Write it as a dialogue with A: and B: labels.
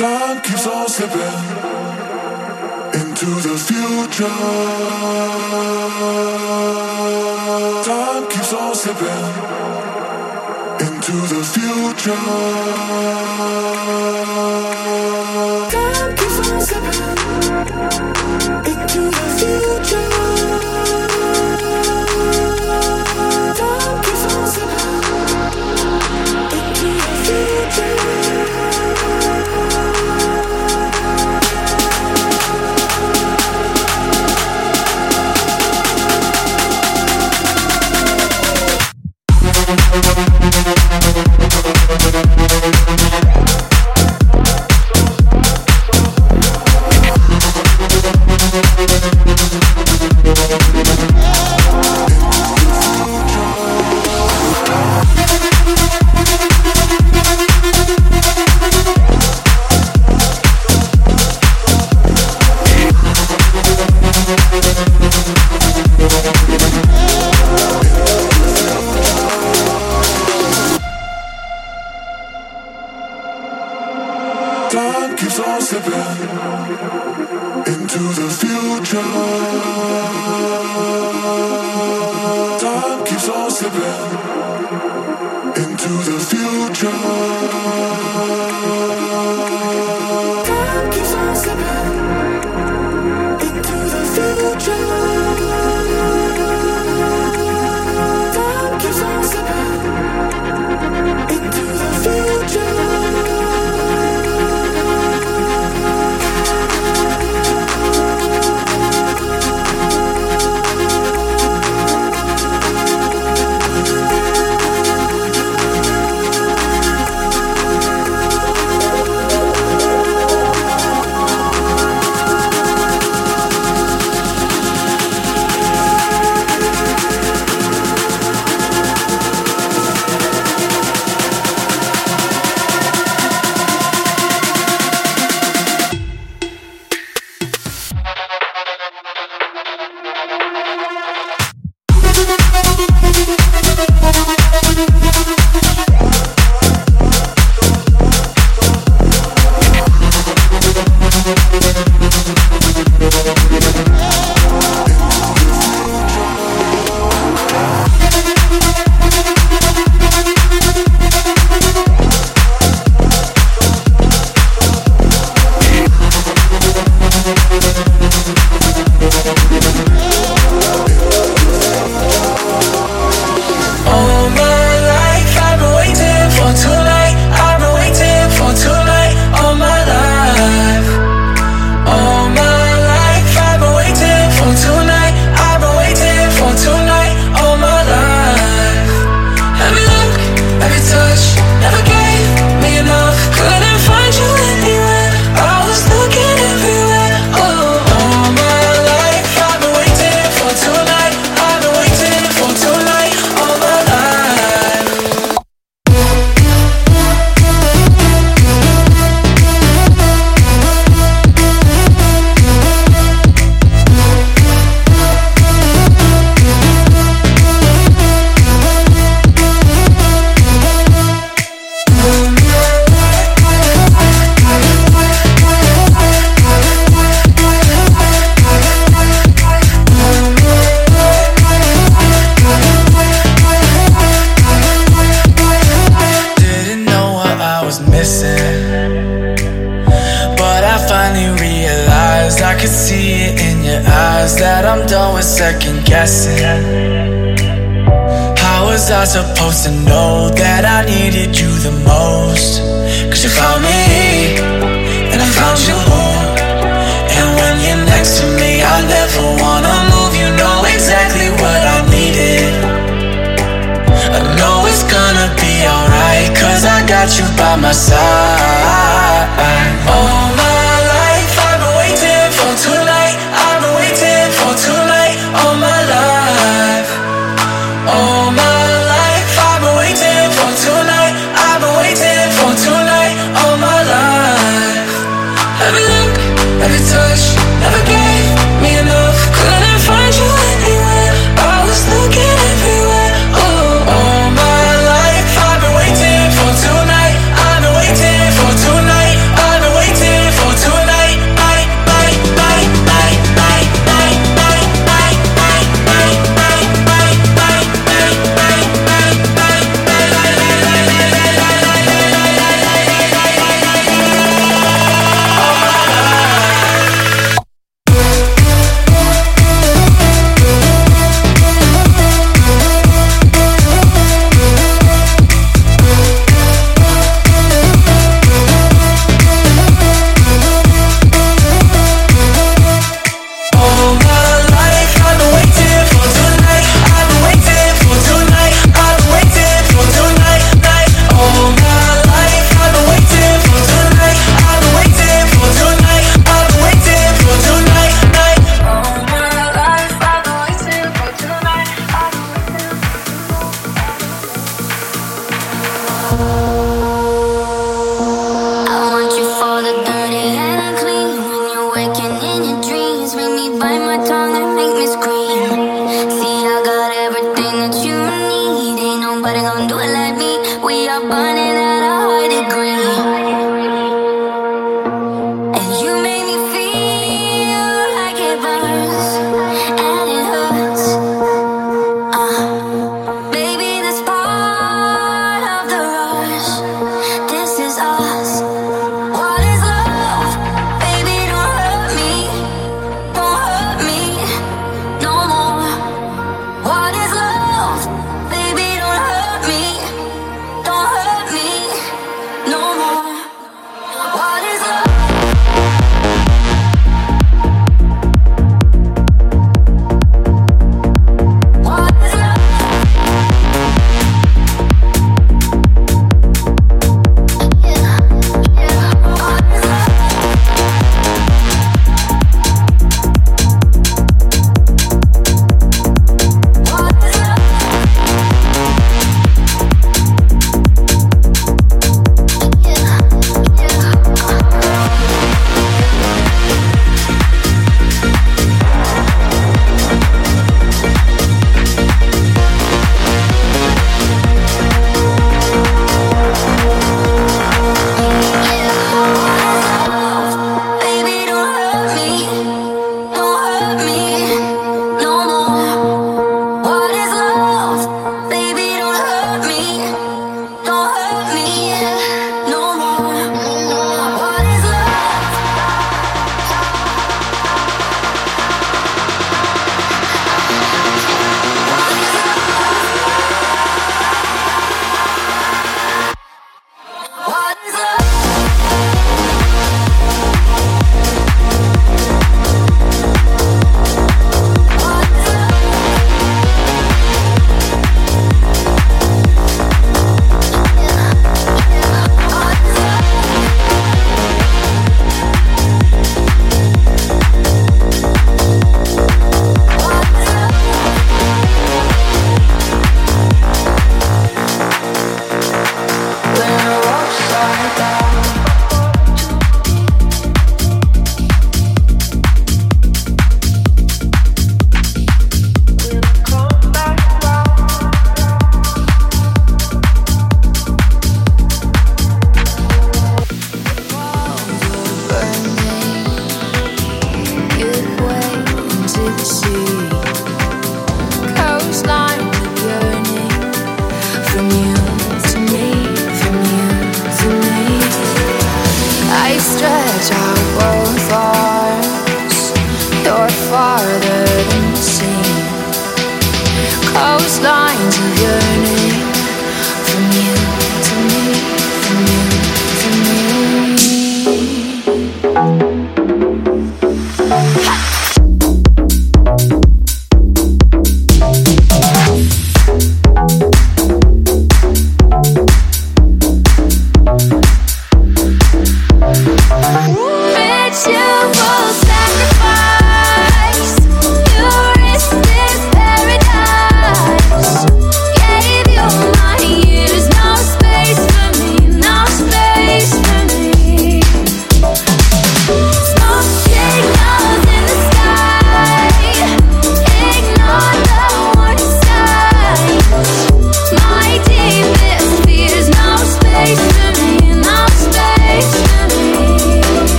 A: Time keeps on slipping into the future. Time keeps on slipping into the future.